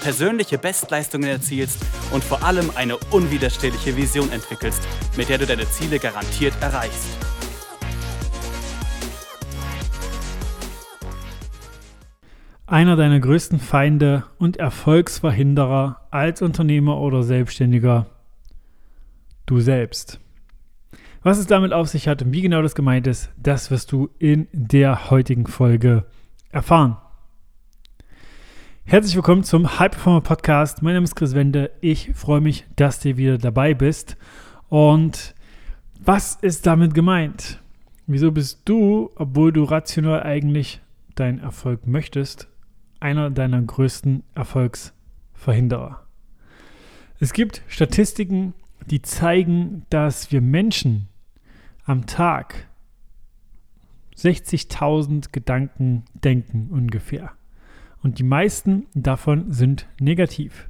persönliche Bestleistungen erzielst und vor allem eine unwiderstehliche Vision entwickelst, mit der du deine Ziele garantiert erreichst. Einer deiner größten Feinde und Erfolgsverhinderer als Unternehmer oder Selbstständiger, du selbst. Was es damit auf sich hat und wie genau das gemeint ist, das wirst du in der heutigen Folge erfahren. Herzlich willkommen zum High Performer Podcast. Mein Name ist Chris Wende. Ich freue mich, dass du wieder dabei bist. Und was ist damit gemeint? Wieso bist du, obwohl du rational eigentlich deinen Erfolg möchtest, einer deiner größten Erfolgsverhinderer? Es gibt Statistiken, die zeigen, dass wir Menschen am Tag 60.000 Gedanken denken ungefähr. Und die meisten davon sind negativ.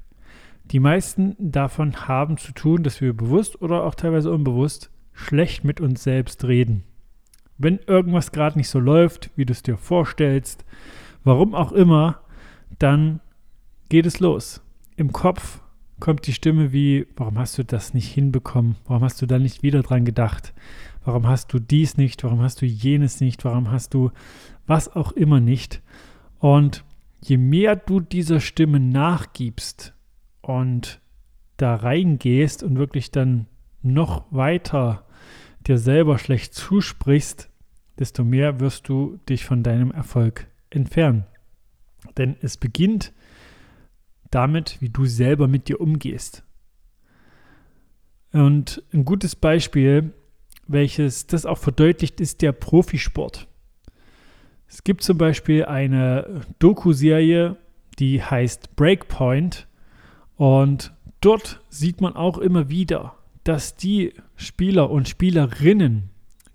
Die meisten davon haben zu tun, dass wir bewusst oder auch teilweise unbewusst schlecht mit uns selbst reden. Wenn irgendwas gerade nicht so läuft, wie du es dir vorstellst, warum auch immer, dann geht es los. Im Kopf kommt die Stimme wie, warum hast du das nicht hinbekommen? Warum hast du da nicht wieder dran gedacht? Warum hast du dies nicht? Warum hast du jenes nicht? Warum hast du was auch immer nicht? Und je mehr du dieser Stimme nachgibst und da reingehst und wirklich dann noch weiter dir selber schlecht zusprichst, desto mehr wirst du dich von deinem Erfolg entfernen. Denn es beginnt damit, wie du selber mit dir umgehst. Und ein gutes Beispiel, welches das auch verdeutlicht, ist der Profisport. Es gibt zum Beispiel eine Doku-Serie, die heißt Breakpoint. Und dort sieht man auch immer wieder, dass die Spieler und Spielerinnen,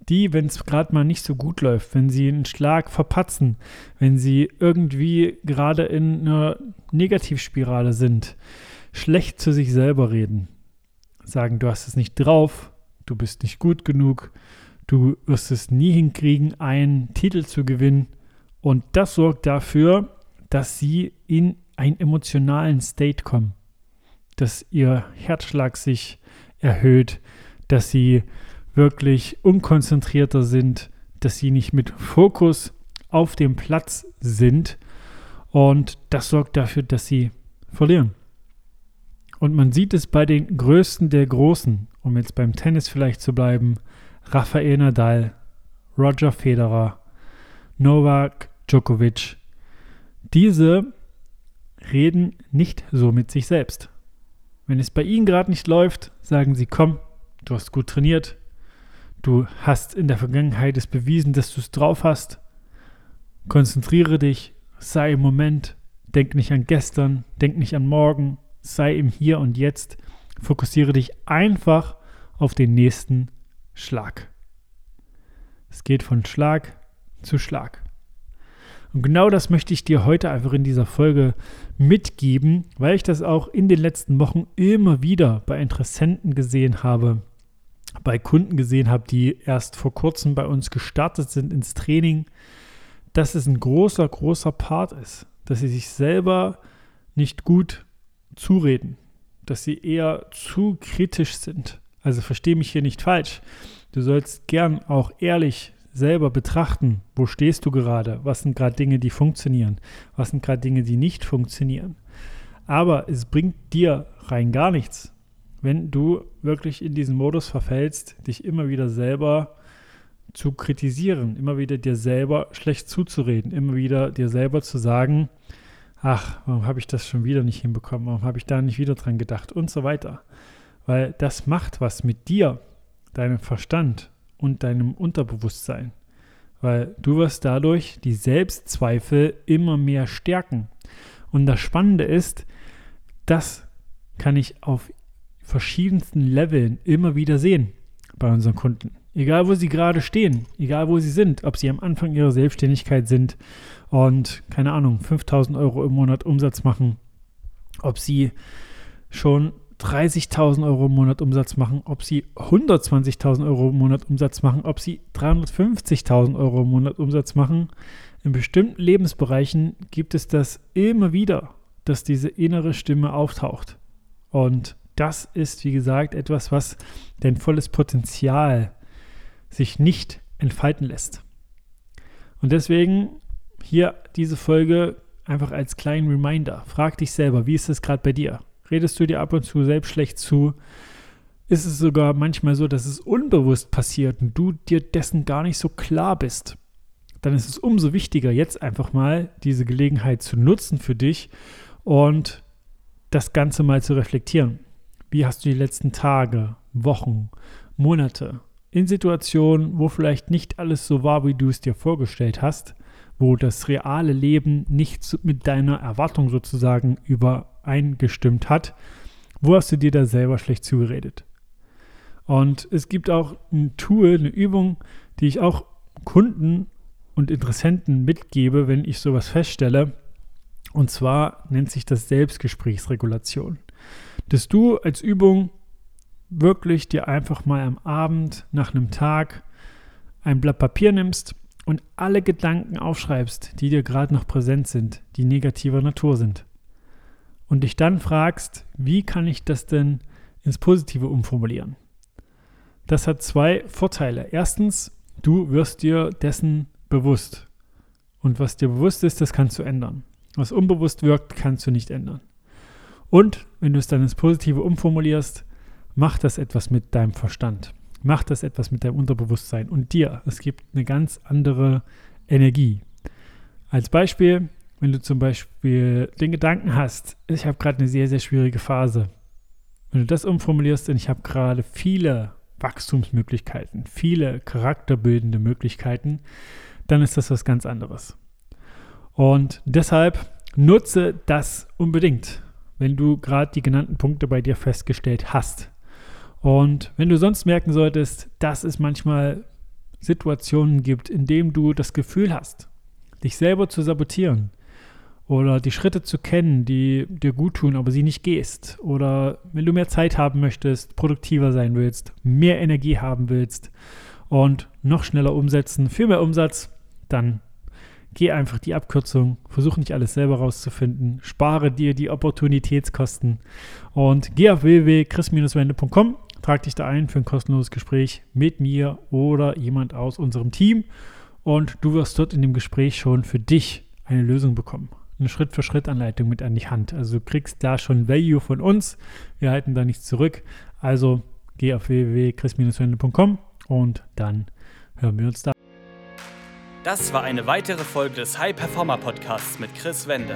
die, wenn es gerade mal nicht so gut läuft, wenn sie einen Schlag verpatzen, wenn sie irgendwie gerade in einer Negativspirale sind, schlecht zu sich selber reden, sagen, du hast es nicht drauf, du bist nicht gut genug, Du wirst es nie hinkriegen, einen Titel zu gewinnen. Und das sorgt dafür, dass sie in einen emotionalen State kommen. Dass ihr Herzschlag sich erhöht, dass sie wirklich unkonzentrierter sind, dass sie nicht mit Fokus auf dem Platz sind. Und das sorgt dafür, dass sie verlieren. Und man sieht es bei den Größten der Großen, um jetzt beim Tennis vielleicht zu bleiben, Rafael Nadal, Roger Federer, Novak Djokovic. Diese reden nicht so mit sich selbst. Wenn es bei ihnen gerade nicht läuft, sagen sie, komm, du hast gut trainiert, du hast in der Vergangenheit es bewiesen, dass du es drauf hast. Konzentriere dich, sei im Moment, denk nicht an gestern, denk nicht an morgen, sei im Hier und Jetzt. Fokussiere dich einfach auf den nächsten Schlag. Es geht von Schlag zu Schlag. Und genau das möchte ich dir heute einfach in dieser Folge mitgeben, weil ich das auch in den letzten Wochen immer wieder bei Interessenten gesehen habe, bei Kunden gesehen habe, die erst vor kurzem bei uns gestartet sind ins Training, dass es ein großer, großer Part ist, dass sie sich selber nicht gut zureden, dass sie eher zu kritisch sind, also verstehe mich hier nicht falsch. Du sollst gern auch ehrlich selber betrachten, wo stehst du gerade, was sind gerade Dinge, die funktionieren, was sind gerade Dinge, die nicht funktionieren. Aber es bringt dir rein gar nichts, wenn du wirklich in diesen Modus verfällst, dich immer wieder selber zu kritisieren, immer wieder dir selber schlecht zuzureden, immer wieder dir selber zu sagen, ach, warum habe ich das schon wieder nicht hinbekommen, warum habe ich da nicht wieder dran gedacht? Und so weiter weil das macht was mit dir, deinem Verstand und deinem Unterbewusstsein, weil du wirst dadurch die Selbstzweifel immer mehr stärken. Und das Spannende ist, das kann ich auf verschiedensten Leveln immer wieder sehen bei unseren Kunden. Egal, wo sie gerade stehen, egal, wo sie sind, ob sie am Anfang ihrer Selbstständigkeit sind und, keine Ahnung, 5000 Euro im Monat Umsatz machen, ob sie schon 30.000 Euro im Monat Umsatz machen, ob sie 120.000 Euro im Monat Umsatz machen, ob sie 350.000 Euro im Monat Umsatz machen. In bestimmten Lebensbereichen gibt es das immer wieder, dass diese innere Stimme auftaucht. Und das ist, wie gesagt, etwas, was dein volles Potenzial sich nicht entfalten lässt. Und deswegen hier diese Folge einfach als kleinen Reminder. Frag dich selber, wie ist es gerade bei dir? Redest du dir ab und zu selbst schlecht zu? Ist es sogar manchmal so, dass es unbewusst passiert und du dir dessen gar nicht so klar bist? Dann ist es umso wichtiger, jetzt einfach mal diese Gelegenheit zu nutzen für dich und das Ganze mal zu reflektieren. Wie hast du die letzten Tage, Wochen, Monate in Situationen, wo vielleicht nicht alles so war, wie du es dir vorgestellt hast, wo das reale Leben nicht mit deiner Erwartung sozusagen übereingestimmt hat, wo hast du dir da selber schlecht zugeredet? Und es gibt auch ein Tool, eine Übung, die ich auch Kunden und Interessenten mitgebe, wenn ich sowas feststelle. Und zwar nennt sich das Selbstgesprächsregulation. Dass du als Übung wirklich dir einfach mal am Abend nach einem Tag ein Blatt Papier nimmst und alle Gedanken aufschreibst, die dir gerade noch präsent sind, die negativer Natur sind. Und dich dann fragst, wie kann ich das denn ins Positive umformulieren? Das hat zwei Vorteile. Erstens, du wirst dir dessen bewusst. Und was dir bewusst ist, das kannst du ändern. Was unbewusst wirkt, kannst du nicht ändern. Und wenn du es dann ins Positive umformulierst, macht das etwas mit deinem Verstand. Macht das etwas mit deinem Unterbewusstsein und dir. Es gibt eine ganz andere Energie. Als Beispiel, wenn du zum Beispiel den Gedanken hast, ich habe gerade eine sehr, sehr schwierige Phase. Wenn du das umformulierst, und ich habe gerade viele Wachstumsmöglichkeiten, viele charakterbildende Möglichkeiten, dann ist das was ganz anderes. Und deshalb nutze das unbedingt, wenn du gerade die genannten Punkte bei dir festgestellt hast. Und wenn du sonst merken solltest, dass es manchmal Situationen gibt, in denen du das Gefühl hast, dich selber zu sabotieren oder die Schritte zu kennen, die dir gut tun, aber sie nicht gehst, oder wenn du mehr Zeit haben möchtest, produktiver sein willst, mehr Energie haben willst und noch schneller umsetzen, viel mehr Umsatz, dann geh einfach die Abkürzung, versuch nicht alles selber rauszufinden, spare dir die Opportunitätskosten und geh auf www.chris-wende.com Trag dich da ein für ein kostenloses Gespräch mit mir oder jemand aus unserem Team und du wirst dort in dem Gespräch schon für dich eine Lösung bekommen. Eine Schritt-für-Schritt-Anleitung mit an die Hand. Also du kriegst da schon Value von uns. Wir halten da nichts zurück. Also geh auf www.chris-wende.com und dann hören wir uns da. Das war eine weitere Folge des High Performer Podcasts mit Chris Wende.